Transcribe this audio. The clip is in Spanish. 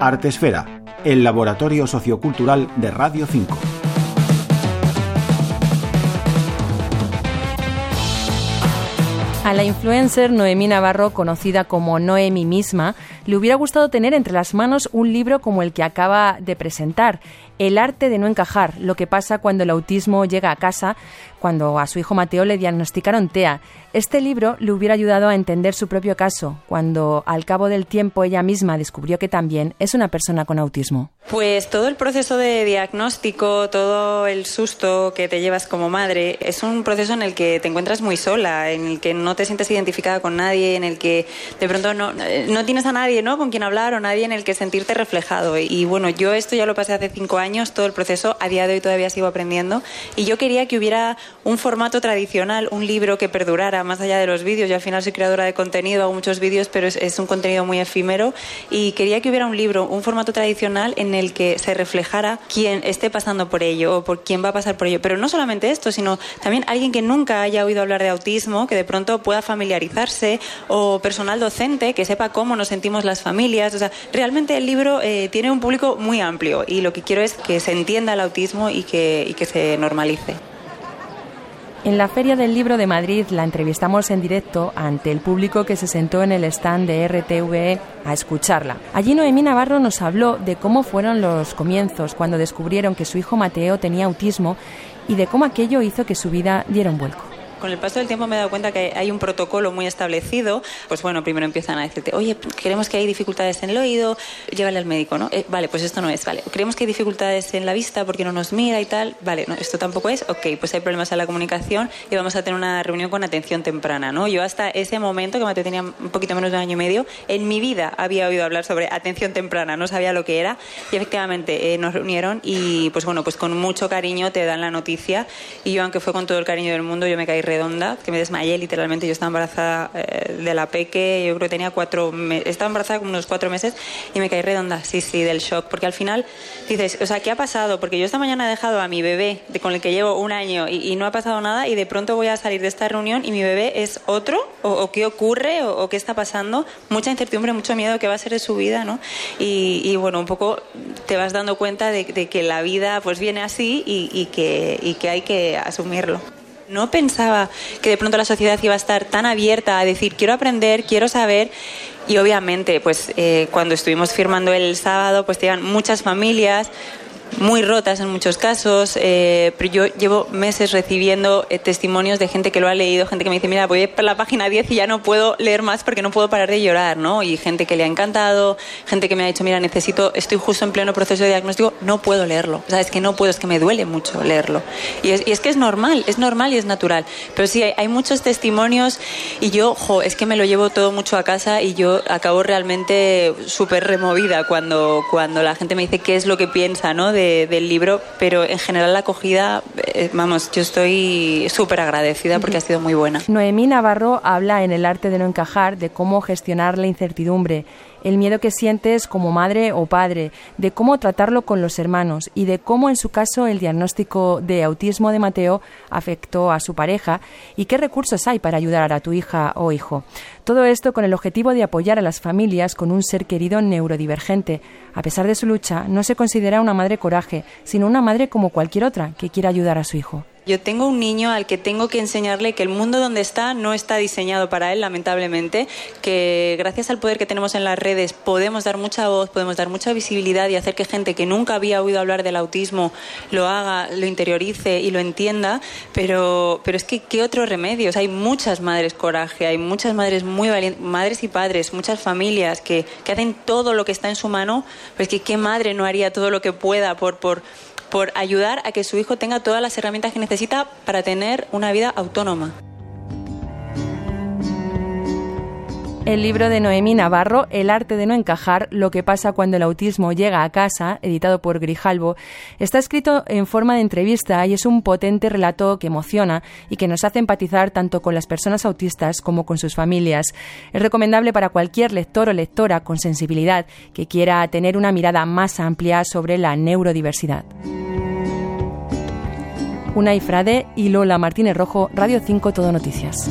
Artesfera, el laboratorio sociocultural de Radio 5. A la influencer Noemí Navarro, conocida como Noemi misma, le hubiera gustado tener entre las manos un libro como el que acaba de presentar, el arte de no encajar, lo que pasa cuando el autismo llega a casa, cuando a su hijo Mateo le diagnosticaron TEA. Este libro le hubiera ayudado a entender su propio caso, cuando al cabo del tiempo ella misma descubrió que también es una persona con autismo. Pues todo el proceso de diagnóstico, todo el susto que te llevas como madre, es un proceso en el que te encuentras muy sola, en el que no te sientes identificada con nadie, en el que de pronto no, no tienes a nadie ¿no? con quien hablar o nadie en el que sentirte reflejado. Y bueno, yo esto ya lo pasé hace cinco años todo el proceso, a día de hoy todavía sigo aprendiendo y yo quería que hubiera un formato tradicional, un libro que perdurara más allá de los vídeos. Yo al final soy creadora de contenido, hago muchos vídeos, pero es, un contenido muy efímero y quería que hubiera un libro, un formato tradicional en el que se reflejara quién esté pasando por ello o por quién va a pasar por ello. Pero no solamente esto, sino también alguien que nunca haya oído hablar de autismo, que de pronto pueda familiarizarse o personal docente que sepa cómo nos sentimos las familias. O sea, realmente el libro eh, tiene un público muy amplio y lo que quiero es que se entienda el autismo y que, y que se normalice. En la Feria del Libro de Madrid la entrevistamos en directo ante el público que se sentó en el stand de RTVE a escucharla. Allí Noemí Navarro nos habló de cómo fueron los comienzos cuando descubrieron que su hijo Mateo tenía autismo y de cómo aquello hizo que su vida diera un vuelco con el paso del tiempo me he dado cuenta que hay un protocolo muy establecido. Pues bueno, primero empiezan a decirte, oye, creemos que hay dificultades en el oído, llévale al médico, ¿no? Eh, vale, pues esto no es, vale. Creemos que hay dificultades en la vista porque no nos mira y tal, vale, no, esto tampoco es, ok, pues hay problemas en la comunicación y vamos a tener una reunión con atención temprana, ¿no? Yo hasta ese momento, que Mateo tenía un poquito menos de un año y medio, en mi vida había oído hablar sobre atención temprana, no sabía lo que era y efectivamente eh, nos reunieron y pues bueno, pues con mucho cariño te dan la noticia y yo, aunque fue con todo el cariño del mundo, yo me caí redonda, que me desmayé literalmente. Yo estaba embarazada eh, de la peque, yo creo que tenía cuatro meses, estaba embarazada como unos cuatro meses y me caí redonda, sí, sí, del shock. Porque al final dices, o sea, ¿qué ha pasado? Porque yo esta mañana he dejado a mi bebé, con el que llevo un año, y, no ha pasado nada, y de pronto voy a salir de esta reunión y mi bebé es otro, o, qué ocurre, o, qué está pasando. Mucha incertidumbre, mucho miedo que va a ser de su vida, ¿no? Y, bueno, un poco te vas dando cuenta de, que la vida pues viene así y, que, y que hay que asumirlo. No pensaba que de pronto la sociedad iba a estar tan abierta a decir quiero aprender, quiero saber y obviamente pues eh, cuando estuvimos firmando el sábado pues llegan muchas familias muy rotas en muchos casos, eh, pero yo llevo meses recibiendo eh, testimonios de gente que lo ha leído, gente que me dice, mira, voy por la página 10 y ya no puedo leer más porque no puedo parar de llorar, ¿no? Y gente que le ha encantado, gente que me ha dicho, mira, necesito, estoy justo en pleno proceso de diagnóstico, no puedo leerlo. O sea, es que no puedo, es que me duele mucho leerlo. Y es, y es que es normal, es normal y es natural. Pero sí, hay, hay muchos testimonios y yo, jo, es que me lo llevo todo mucho a casa y yo acabo realmente súper removida cuando, cuando la gente me dice qué es lo que piensa, ¿no? Del libro, pero en general la acogida, eh, vamos, yo estoy súper agradecida porque ha sido muy buena. Noemí Navarro habla en El arte de no encajar de cómo gestionar la incertidumbre el miedo que sientes como madre o padre, de cómo tratarlo con los hermanos y de cómo en su caso el diagnóstico de autismo de Mateo afectó a su pareja y qué recursos hay para ayudar a tu hija o hijo. Todo esto con el objetivo de apoyar a las familias con un ser querido neurodivergente. A pesar de su lucha, no se considera una madre coraje, sino una madre como cualquier otra que quiera ayudar a su hijo. Yo tengo un niño al que tengo que enseñarle que el mundo donde está no está diseñado para él, lamentablemente, que gracias al poder que tenemos en las redes podemos dar mucha voz, podemos dar mucha visibilidad y hacer que gente que nunca había oído hablar del autismo lo haga, lo interiorice y lo entienda, pero, pero es que ¿qué otros remedios? Hay muchas madres coraje, hay muchas madres muy valientes, madres y padres, muchas familias que, que hacen todo lo que está en su mano, pues que qué madre no haría todo lo que pueda por, por por ayudar a que su hijo tenga todas las herramientas que necesita para tener una vida autónoma. El libro de Noemí Navarro, El arte de no encajar, lo que pasa cuando el autismo llega a casa, editado por Grijalvo, está escrito en forma de entrevista y es un potente relato que emociona y que nos hace empatizar tanto con las personas autistas como con sus familias. Es recomendable para cualquier lector o lectora con sensibilidad que quiera tener una mirada más amplia sobre la neurodiversidad. Una Ifrade y Lola Martínez Rojo, Radio 5 Todo Noticias.